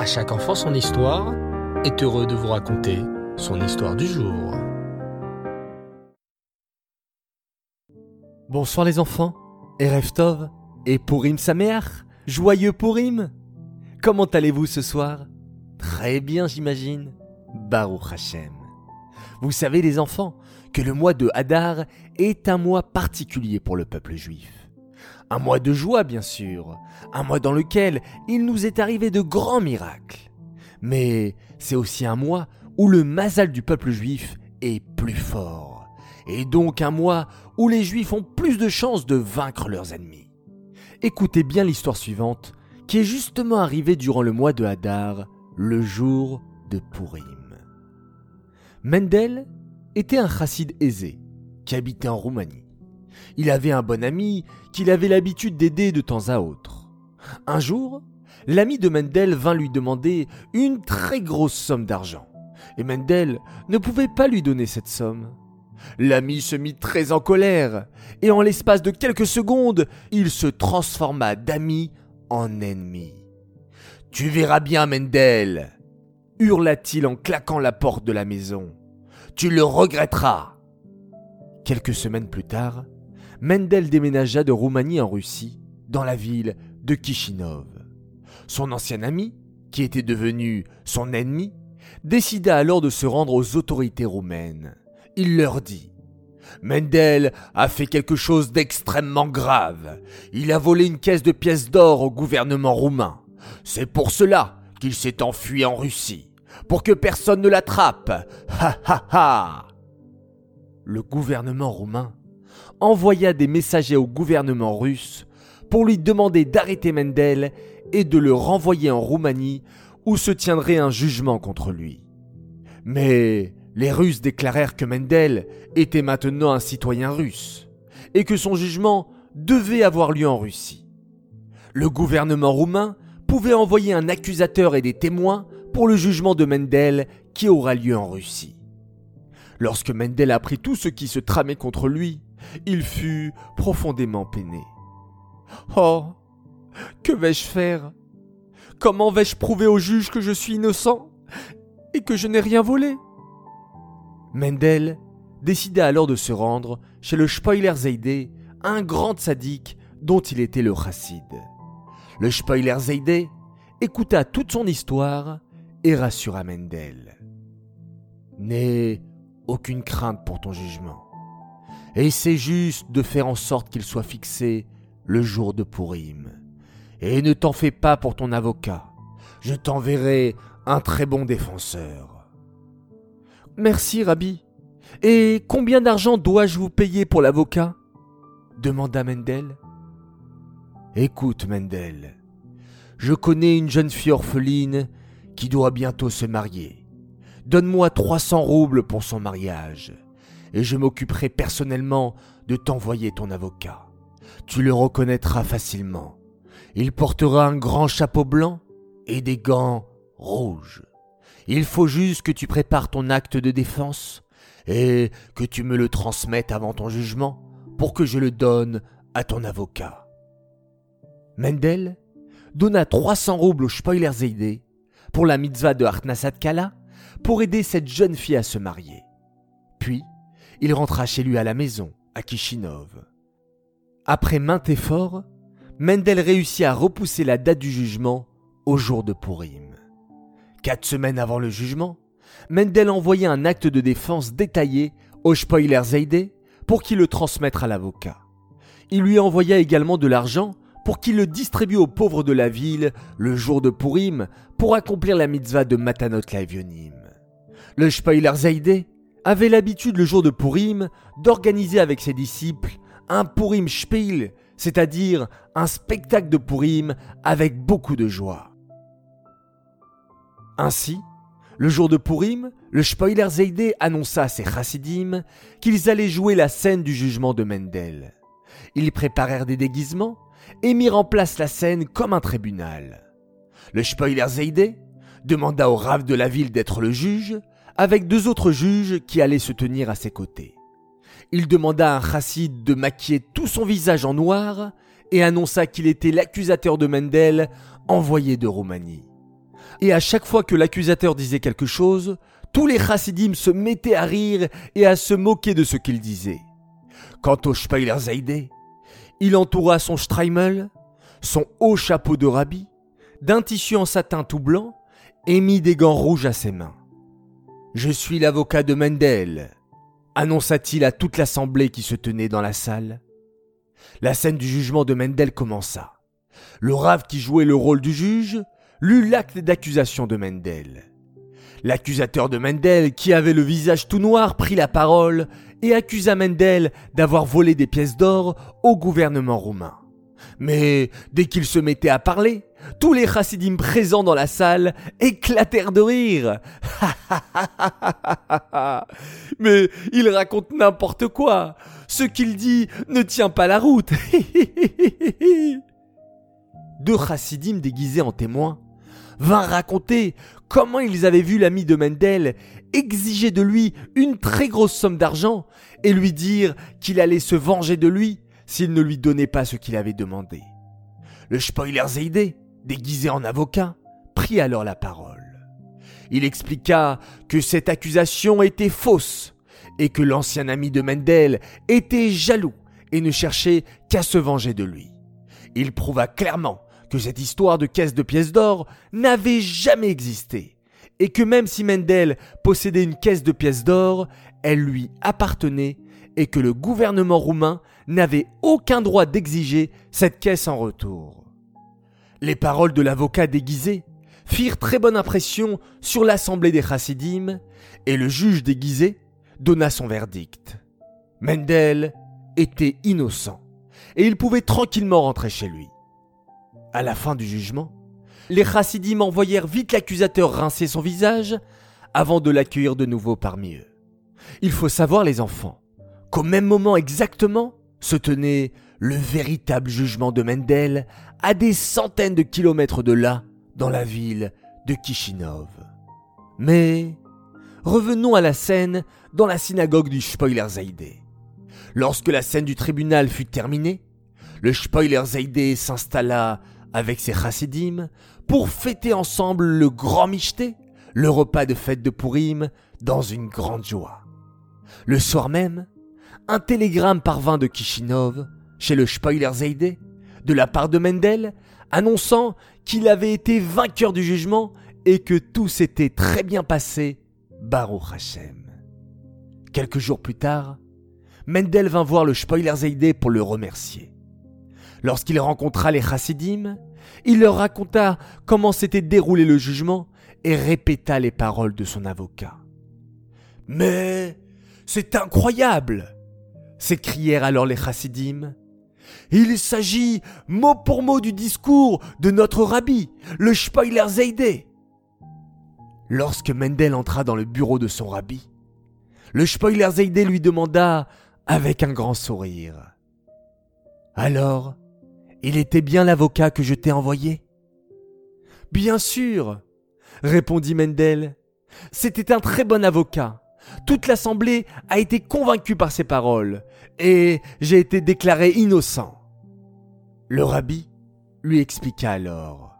À chaque enfant son histoire est heureux de vous raconter son histoire du jour. Bonsoir les enfants, Erev Tov et Purim Sameach, joyeux Purim Comment allez-vous ce soir? Très bien j'imagine, Baruch Hashem. Vous savez les enfants que le mois de Hadar est un mois particulier pour le peuple juif. Un mois de joie, bien sûr, un mois dans lequel il nous est arrivé de grands miracles. Mais c'est aussi un mois où le mazal du peuple juif est plus fort, et donc un mois où les juifs ont plus de chances de vaincre leurs ennemis. Écoutez bien l'histoire suivante, qui est justement arrivée durant le mois de Hadar, le jour de Purim. Mendel était un chassid aisé qui habitait en Roumanie. Il avait un bon ami qu'il avait l'habitude d'aider de temps à autre. Un jour, l'ami de Mendel vint lui demander une très grosse somme d'argent, et Mendel ne pouvait pas lui donner cette somme. L'ami se mit très en colère, et en l'espace de quelques secondes, il se transforma d'ami en ennemi. Tu verras bien, Mendel hurla-t-il en claquant la porte de la maison. Tu le regretteras. Quelques semaines plus tard, Mendel déménagea de Roumanie en Russie, dans la ville de Kishinov. Son ancien ami, qui était devenu son ennemi, décida alors de se rendre aux autorités roumaines. Il leur dit Mendel a fait quelque chose d'extrêmement grave. Il a volé une caisse de pièces d'or au gouvernement roumain. C'est pour cela qu'il s'est enfui en Russie, pour que personne ne l'attrape. Ha ha ha Le gouvernement roumain envoya des messagers au gouvernement russe pour lui demander d'arrêter Mendel et de le renvoyer en Roumanie où se tiendrait un jugement contre lui. Mais les Russes déclarèrent que Mendel était maintenant un citoyen russe et que son jugement devait avoir lieu en Russie. Le gouvernement roumain pouvait envoyer un accusateur et des témoins pour le jugement de Mendel qui aura lieu en Russie. Lorsque Mendel apprit tout ce qui se tramait contre lui, il fut profondément peiné. Oh Que vais-je faire? Comment vais-je prouver au juge que je suis innocent et que je n'ai rien volé? Mendel décida alors de se rendre chez le Spoiler Zeide, un grand sadique dont il était le chassid. Le Spoiler Zeide écouta toute son histoire et rassura Mendel. N'aie aucune crainte pour ton jugement. Et c'est juste de faire en sorte qu'il soit fixé le jour de Pourim. Et ne t'en fais pas pour ton avocat. Je t'enverrai un très bon défenseur. Merci, Rabbi. Et combien d'argent dois-je vous payer pour l'avocat? demanda Mendel. Écoute, Mendel, je connais une jeune fille orpheline qui doit bientôt se marier. Donne-moi 300 roubles pour son mariage et je m'occuperai personnellement de t'envoyer ton avocat. Tu le reconnaîtras facilement. Il portera un grand chapeau blanc et des gants rouges. Il faut juste que tu prépares ton acte de défense et que tu me le transmettes avant ton jugement pour que je le donne à ton avocat. Mendel donna 300 roubles au Spoiler pour la mitzvah de Kala pour aider cette jeune fille à se marier. Il rentra chez lui à la maison, à Kishinov. Après maintes efforts, Mendel réussit à repousser la date du jugement au jour de Purim. Quatre semaines avant le jugement, Mendel envoya un acte de défense détaillé au Spoiler Zeide pour qu'il le transmette à l'avocat. Il lui envoya également de l'argent pour qu'il le distribue aux pauvres de la ville le jour de Purim pour accomplir la mitzvah de Matanot Laevionim. Le Spoiler Zeide avait l'habitude le jour de Purim d'organiser avec ses disciples un Purim Spiel, c'est-à-dire un spectacle de Purim avec beaucoup de joie. Ainsi, le jour de Purim, le Spoiler Zeide annonça à ses chassidim qu'ils allaient jouer la scène du jugement de Mendel. Ils préparèrent des déguisements et mirent en place la scène comme un tribunal. Le Spoiler Zeide demanda au rave de la ville d'être le juge avec deux autres juges qui allaient se tenir à ses côtés. Il demanda à un chassid de maquiller tout son visage en noir et annonça qu'il était l'accusateur de Mendel envoyé de Roumanie. Et à chaque fois que l'accusateur disait quelque chose, tous les chassidim se mettaient à rire et à se moquer de ce qu'il disait. Quant au Speiler Zaide, il entoura son streimel, son haut chapeau de rabbi, d'un tissu en satin tout blanc, et mit des gants rouges à ses mains. Je suis l'avocat de Mendel, annonça-t-il à toute l'assemblée qui se tenait dans la salle. La scène du jugement de Mendel commença. Le rave qui jouait le rôle du juge lut l'acte d'accusation de Mendel. L'accusateur de Mendel, qui avait le visage tout noir, prit la parole et accusa Mendel d'avoir volé des pièces d'or au gouvernement roumain. Mais dès qu'il se mettait à parler, tous les chassidim présents dans la salle éclatèrent de rire. Mais il raconte n'importe quoi. Ce qu'il dit ne tient pas la route. Deux chassidim déguisés en témoins vint raconter comment ils avaient vu l'ami de Mendel exiger de lui une très grosse somme d'argent et lui dire qu'il allait se venger de lui s'il ne lui donnait pas ce qu'il avait demandé. Le Spoiler Zeide, déguisé en avocat, prit alors la parole. Il expliqua que cette accusation était fausse et que l'ancien ami de Mendel était jaloux et ne cherchait qu'à se venger de lui. Il prouva clairement que cette histoire de caisse de pièces d'or n'avait jamais existé, et que même si Mendel possédait une caisse de pièces d'or, elle lui appartenait et que le gouvernement roumain n'avait aucun droit d'exiger cette caisse en retour. Les paroles de l'avocat déguisé firent très bonne impression sur l'assemblée des chassidim, et le juge déguisé donna son verdict. Mendel était innocent, et il pouvait tranquillement rentrer chez lui. À la fin du jugement, les chassidim envoyèrent vite l'accusateur rincer son visage avant de l'accueillir de nouveau parmi eux. Il faut savoir, les enfants, qu'au même moment exactement se tenait le véritable jugement de Mendel à des centaines de kilomètres de là, dans la ville de Kishinov. Mais revenons à la scène dans la synagogue du Spoilerzeide. Lorsque la scène du tribunal fut terminée, le Spoilerzeide s'installa avec ses chassidim pour fêter ensemble le grand michté, le repas de fête de Purim, dans une grande joie. Le soir même, un télégramme parvint de Kishinov, chez le Spoilerzeide, de la part de Mendel, annonçant qu'il avait été vainqueur du jugement et que tout s'était très bien passé, Baruch Hashem. Quelques jours plus tard, Mendel vint voir le Spoilerzeide pour le remercier. Lorsqu'il rencontra les chassidim, il leur raconta comment s'était déroulé le jugement et répéta les paroles de son avocat. Mais c'est incroyable s'écrièrent alors les chassidim. Il s'agit mot pour mot du discours de notre rabbi, le Spoiler Zeide. Lorsque Mendel entra dans le bureau de son rabbi, le Spoiler Zeide lui demanda avec un grand sourire. Alors, il était bien l'avocat que je t'ai envoyé? Bien sûr, répondit Mendel. C'était un très bon avocat. Toute l'assemblée a été convaincue par ses paroles, et j'ai été déclaré innocent. Le rabbi lui expliqua alors.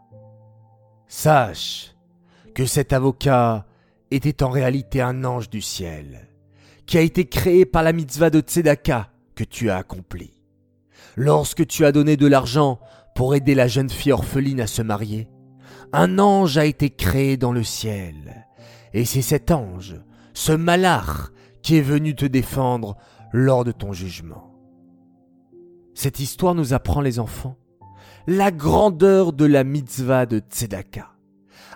Sache que cet avocat était en réalité un ange du ciel, qui a été créé par la mitzvah de Tzedaka que tu as accomplie. Lorsque tu as donné de l'argent pour aider la jeune fille orpheline à se marier, un ange a été créé dans le ciel, et c'est cet ange, ce malach, qui est venu te défendre lors de ton jugement. Cette histoire nous apprend, les enfants, la grandeur de la mitzvah de Tzedaka.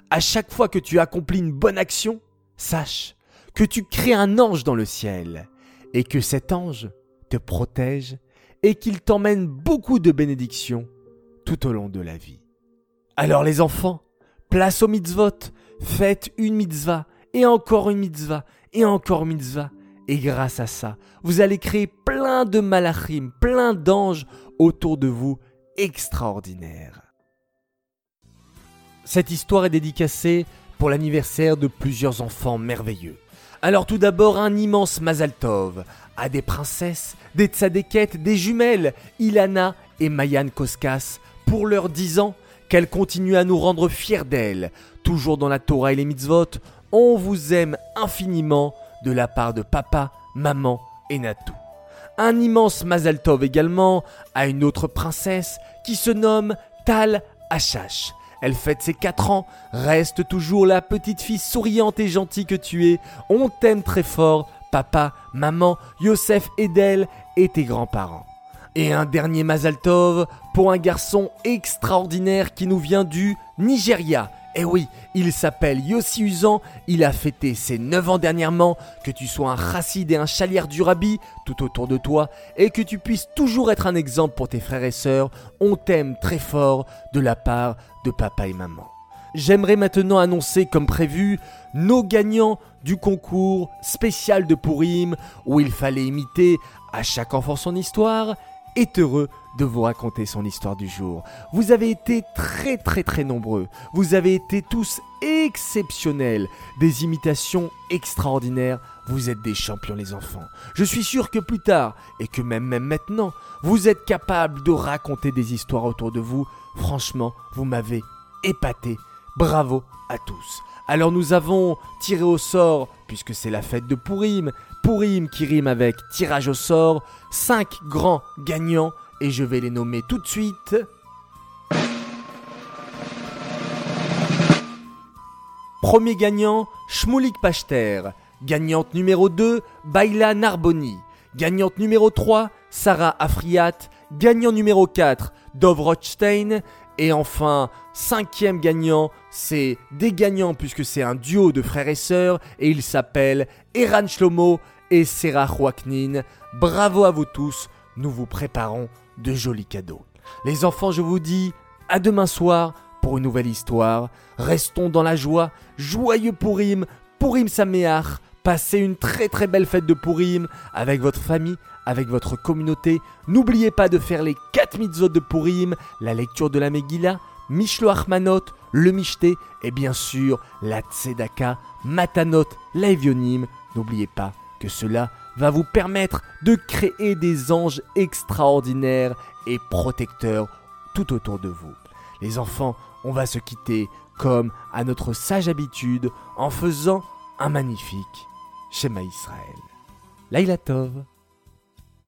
À chaque fois que tu accomplis une bonne action, sache que tu crées un ange dans le ciel et que cet ange te protège et qu'il t'emmène beaucoup de bénédictions tout au long de la vie. Alors les enfants, place au mitzvot, faites une mitzvah et encore une mitzvah et encore une mitzvah et grâce à ça, vous allez créer plein de malachim, plein d'anges autour de vous extraordinaires. Cette histoire est dédicacée pour l'anniversaire de plusieurs enfants merveilleux. Alors tout d'abord un immense Mazal Tov à des princesses, des tzadékettes, des jumelles, Ilana et Mayan Koskas, pour leurs 10 ans, qu'elle continue à nous rendre fiers d'elle, toujours dans la Torah et les mitzvot. On vous aime infiniment de la part de papa, maman et Natou. Un immense Mazal Tov également à une autre princesse qui se nomme Tal Achash. Elle fête ses 4 ans, reste toujours la petite fille souriante et gentille que tu es. On t'aime très fort, papa, maman, Yosef, Edel et tes grands-parents. Et un dernier Mazal Tov pour un garçon extraordinaire qui nous vient du Nigeria. Eh oui, il s'appelle Yossi Usan, il a fêté ses 9 ans dernièrement, que tu sois un chassid et un chalière du rabbi tout autour de toi, et que tu puisses toujours être un exemple pour tes frères et sœurs, on t'aime très fort de la part de papa et maman. J'aimerais maintenant annoncer comme prévu nos gagnants du concours spécial de Purim où il fallait imiter à chaque enfant son histoire est heureux de vous raconter son histoire du jour. Vous avez été très très très nombreux. Vous avez été tous exceptionnels. Des imitations extraordinaires. Vous êtes des champions les enfants. Je suis sûr que plus tard, et que même maintenant, vous êtes capables de raconter des histoires autour de vous. Franchement, vous m'avez épaté. Bravo à tous. Alors nous avons tiré au sort, puisque c'est la fête de Pourim, Pourim qui rime avec tirage au sort, 5 grands gagnants, et je vais les nommer tout de suite. Premier gagnant, Shmulik Pachter. Gagnante numéro 2, Baila Narboni. Gagnante numéro 3, Sarah Afriat. Gagnant numéro 4, Dov Rothstein. Et enfin, cinquième gagnant, c'est des gagnants puisque c'est un duo de frères et sœurs et ils s'appellent Eran Shlomo et Serah Waknin. Bravo à vous tous, nous vous préparons de jolis cadeaux. Les enfants, je vous dis à demain soir pour une nouvelle histoire. Restons dans la joie, joyeux Pourim, Pourim Saméach. Passez une très très belle fête de Pourim avec votre famille, avec votre communauté. N'oubliez pas de faire les 4 mitzvot de Purim, la lecture de la Megillah, Mishloach Manot, le Mishté et bien sûr la Tzedaka, Matanot, l'Evionim. N'oubliez pas que cela va vous permettre de créer des anges extraordinaires et protecteurs tout autour de vous. Les enfants, on va se quitter comme à notre sage habitude en faisant un magnifique Shema Israël. Laila Tov